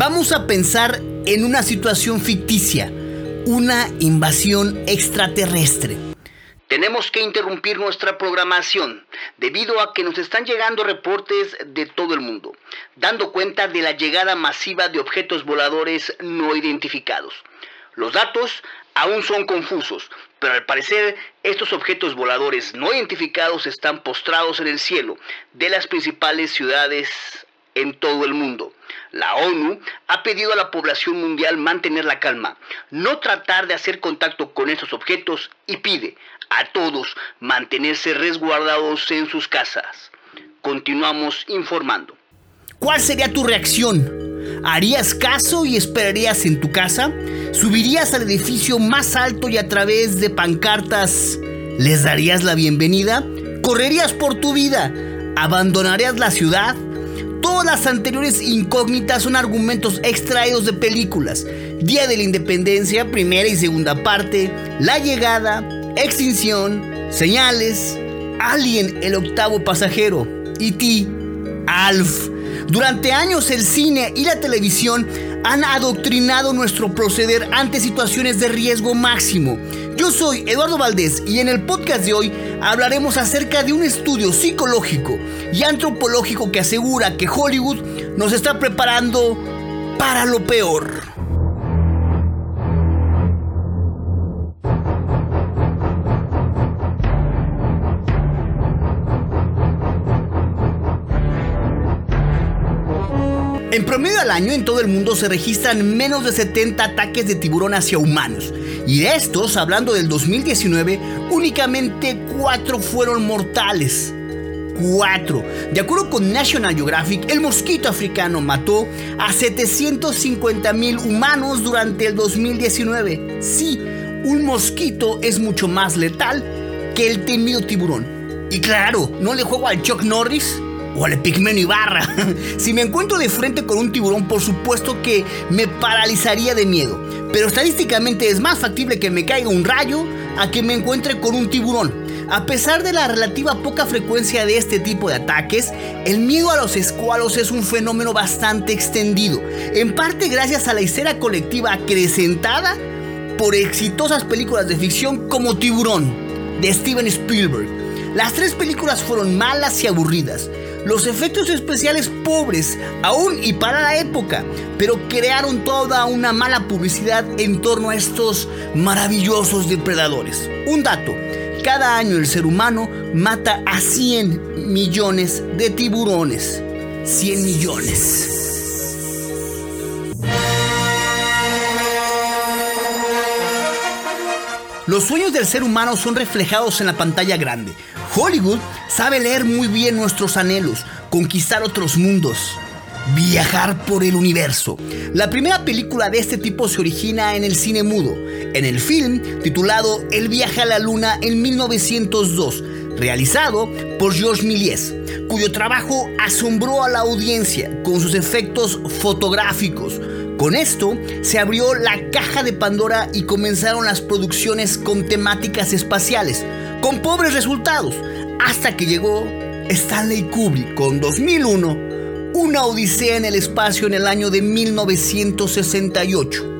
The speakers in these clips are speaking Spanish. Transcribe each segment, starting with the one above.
Vamos a pensar en una situación ficticia, una invasión extraterrestre. Tenemos que interrumpir nuestra programación debido a que nos están llegando reportes de todo el mundo, dando cuenta de la llegada masiva de objetos voladores no identificados. Los datos aún son confusos, pero al parecer estos objetos voladores no identificados están postrados en el cielo de las principales ciudades en todo el mundo. La ONU ha pedido a la población mundial mantener la calma, no tratar de hacer contacto con estos objetos y pide a todos mantenerse resguardados en sus casas. Continuamos informando. ¿Cuál sería tu reacción? ¿Harías caso y esperarías en tu casa? ¿Subirías al edificio más alto y a través de pancartas les darías la bienvenida? ¿Correrías por tu vida? ¿Abandonarías la ciudad? Todas las anteriores incógnitas son argumentos extraídos de películas. Día de la Independencia, primera y segunda parte, La Llegada, Extinción, Señales, Alien, el octavo pasajero, y ti, Alf. Durante años el cine y la televisión han adoctrinado nuestro proceder ante situaciones de riesgo máximo. Yo soy Eduardo Valdés y en el podcast de hoy hablaremos acerca de un estudio psicológico y antropológico que asegura que Hollywood nos está preparando para lo peor. En promedio al año en todo el mundo se registran menos de 70 ataques de tiburón hacia humanos. Y de estos, hablando del 2019, únicamente 4 fueron mortales. 4. De acuerdo con National Geographic, el mosquito africano mató a 750 mil humanos durante el 2019. Sí, un mosquito es mucho más letal que el temido tiburón. Y claro, no le juego al Chuck Norris o al Pigmeno Ibarra. si me encuentro de frente con un tiburón, por supuesto que me paralizaría de miedo. Pero estadísticamente es más factible que me caiga un rayo a que me encuentre con un tiburón. A pesar de la relativa poca frecuencia de este tipo de ataques, el miedo a los escualos es un fenómeno bastante extendido, en parte gracias a la histeria colectiva acrecentada por exitosas películas de ficción como Tiburón, de Steven Spielberg. Las tres películas fueron malas y aburridas, los efectos especiales pobres, aún y para la época, pero crearon toda una mala publicidad en torno a estos maravillosos depredadores. Un dato, cada año el ser humano mata a 100 millones de tiburones. 100 millones. Los sueños del ser humano son reflejados en la pantalla grande. Hollywood sabe leer muy bien nuestros anhelos, conquistar otros mundos, viajar por el universo. La primera película de este tipo se origina en el cine mudo, en el film titulado El viaje a la luna en 1902, realizado por Georges Méliès, cuyo trabajo asombró a la audiencia con sus efectos fotográficos, con esto se abrió la caja de Pandora y comenzaron las producciones con temáticas espaciales, con pobres resultados, hasta que llegó Stanley Kubrick con 2001, una odisea en el espacio en el año de 1968.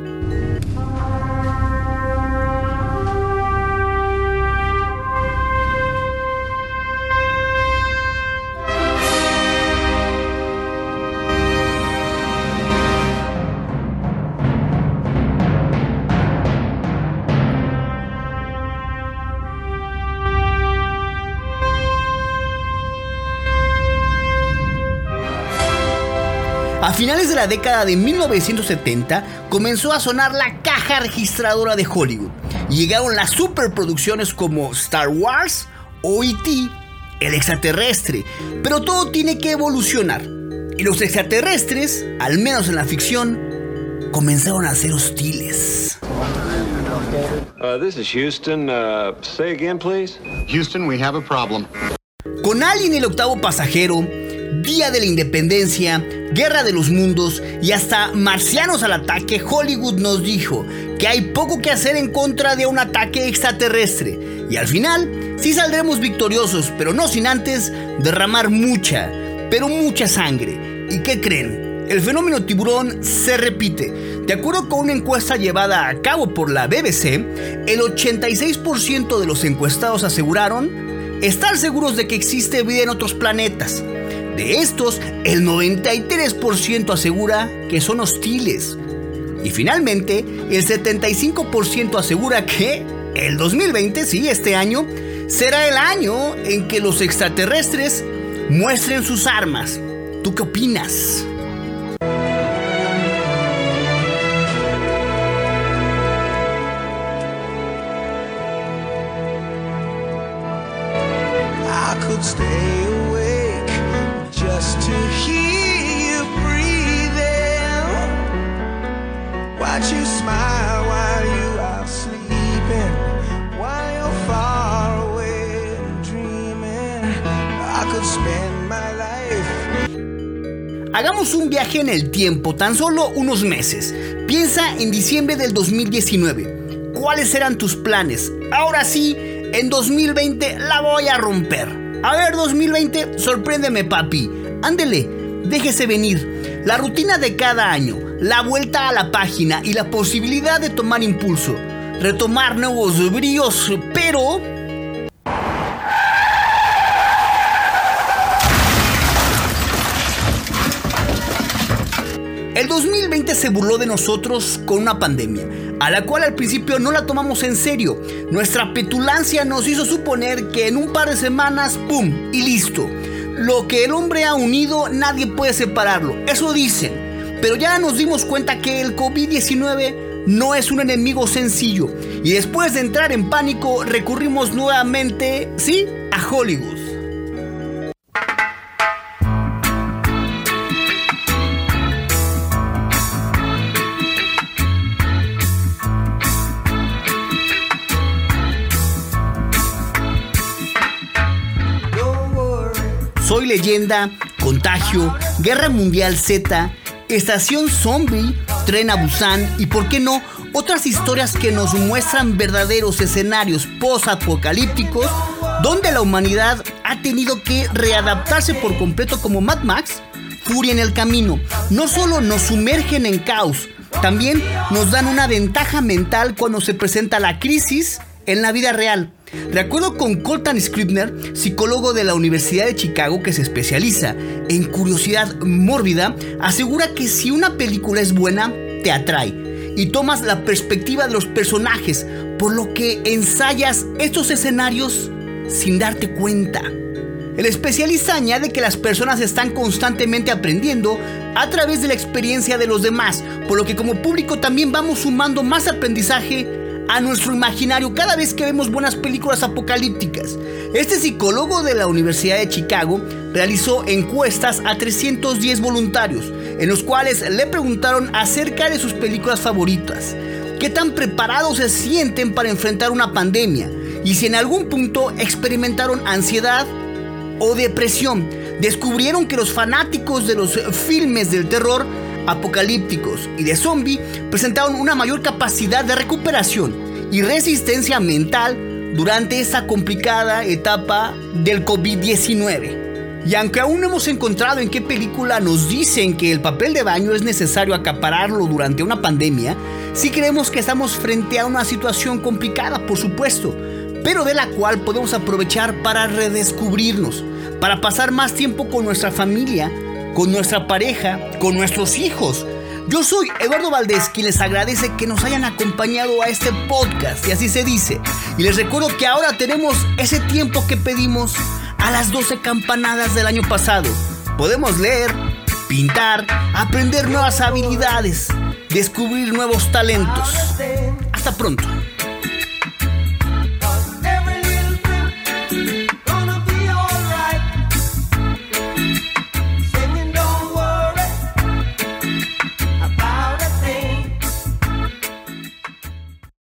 A finales de la década de 1970 comenzó a sonar la caja registradora de Hollywood y llegaron las superproducciones como Star Wars o E.T., el extraterrestre, pero todo tiene que evolucionar. Y los extraterrestres, al menos en la ficción, comenzaron a ser hostiles. Uh, this is Houston. Uh, say again, please. Houston, we have a problem. Con Alien el octavo pasajero, Día de la Independencia, Guerra de los Mundos y hasta Marcianos al ataque, Hollywood nos dijo que hay poco que hacer en contra de un ataque extraterrestre. Y al final, sí saldremos victoriosos, pero no sin antes derramar mucha, pero mucha sangre. ¿Y qué creen? el fenómeno tiburón se repite. De acuerdo con una encuesta llevada a cabo por la BBC, el 86% de los encuestados aseguraron estar seguros de que existe vida en otros planetas. De estos, el 93% asegura que son hostiles. Y finalmente, el 75% asegura que el 2020, sí, este año, será el año en que los extraterrestres muestren sus armas. ¿Tú qué opinas? Hagamos un viaje en el tiempo, tan solo unos meses. Piensa en diciembre del 2019. ¿Cuáles eran tus planes? Ahora sí, en 2020 la voy a romper. A ver, 2020, sorpréndeme, papi. Ándele, déjese venir. La rutina de cada año, la vuelta a la página y la posibilidad de tomar impulso. Retomar nuevos bríos, pero El 2020 se burló de nosotros con una pandemia, a la cual al principio no la tomamos en serio. Nuestra petulancia nos hizo suponer que en un par de semanas, ¡pum! y listo. Lo que el hombre ha unido, nadie puede separarlo. Eso dicen. Pero ya nos dimos cuenta que el COVID-19 no es un enemigo sencillo. Y después de entrar en pánico, recurrimos nuevamente, ¿sí? A Hollywood. Soy leyenda, Contagio, Guerra Mundial Z, Estación Zombie, Tren a Busan y, por qué no, otras historias que nos muestran verdaderos escenarios post-apocalípticos donde la humanidad ha tenido que readaptarse por completo como Mad Max, Furia en el Camino. No solo nos sumergen en caos, también nos dan una ventaja mental cuando se presenta la crisis en la vida real. De acuerdo con Colton Scribner, psicólogo de la Universidad de Chicago que se especializa en curiosidad mórbida, asegura que si una película es buena, te atrae y tomas la perspectiva de los personajes, por lo que ensayas estos escenarios sin darte cuenta. El especialista añade que las personas están constantemente aprendiendo a través de la experiencia de los demás, por lo que como público también vamos sumando más aprendizaje a nuestro imaginario cada vez que vemos buenas películas apocalípticas. Este psicólogo de la Universidad de Chicago realizó encuestas a 310 voluntarios, en los cuales le preguntaron acerca de sus películas favoritas, qué tan preparados se sienten para enfrentar una pandemia y si en algún punto experimentaron ansiedad o depresión. Descubrieron que los fanáticos de los filmes del terror apocalípticos y de zombie presentaron una mayor capacidad de recuperación y resistencia mental durante esta complicada etapa del COVID-19. Y aunque aún no hemos encontrado en qué película nos dicen que el papel de baño es necesario acapararlo durante una pandemia, sí creemos que estamos frente a una situación complicada, por supuesto, pero de la cual podemos aprovechar para redescubrirnos, para pasar más tiempo con nuestra familia con nuestra pareja, con nuestros hijos. Yo soy Eduardo Valdés, quien les agradece que nos hayan acompañado a este podcast, y así se dice. Y les recuerdo que ahora tenemos ese tiempo que pedimos a las 12 campanadas del año pasado. Podemos leer, pintar, aprender nuevas habilidades, descubrir nuevos talentos. Hasta pronto.